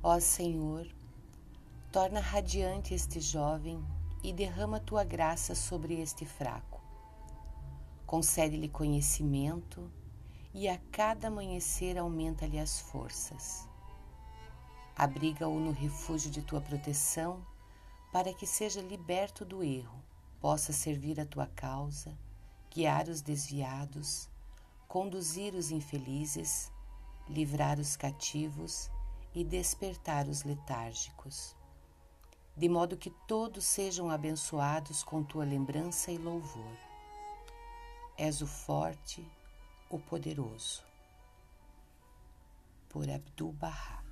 Ó Senhor, torna radiante este jovem e derrama tua graça sobre este fraco. Concede-lhe conhecimento e a cada amanhecer aumenta-lhe as forças. Abriga-o no refúgio de tua proteção, para que seja liberto do erro, possa servir a tua causa, guiar os desviados, conduzir os infelizes, livrar os cativos e despertar os letárgicos, de modo que todos sejam abençoados com tua lembrança e louvor. És o forte, o poderoso. Por Abdul Bahá.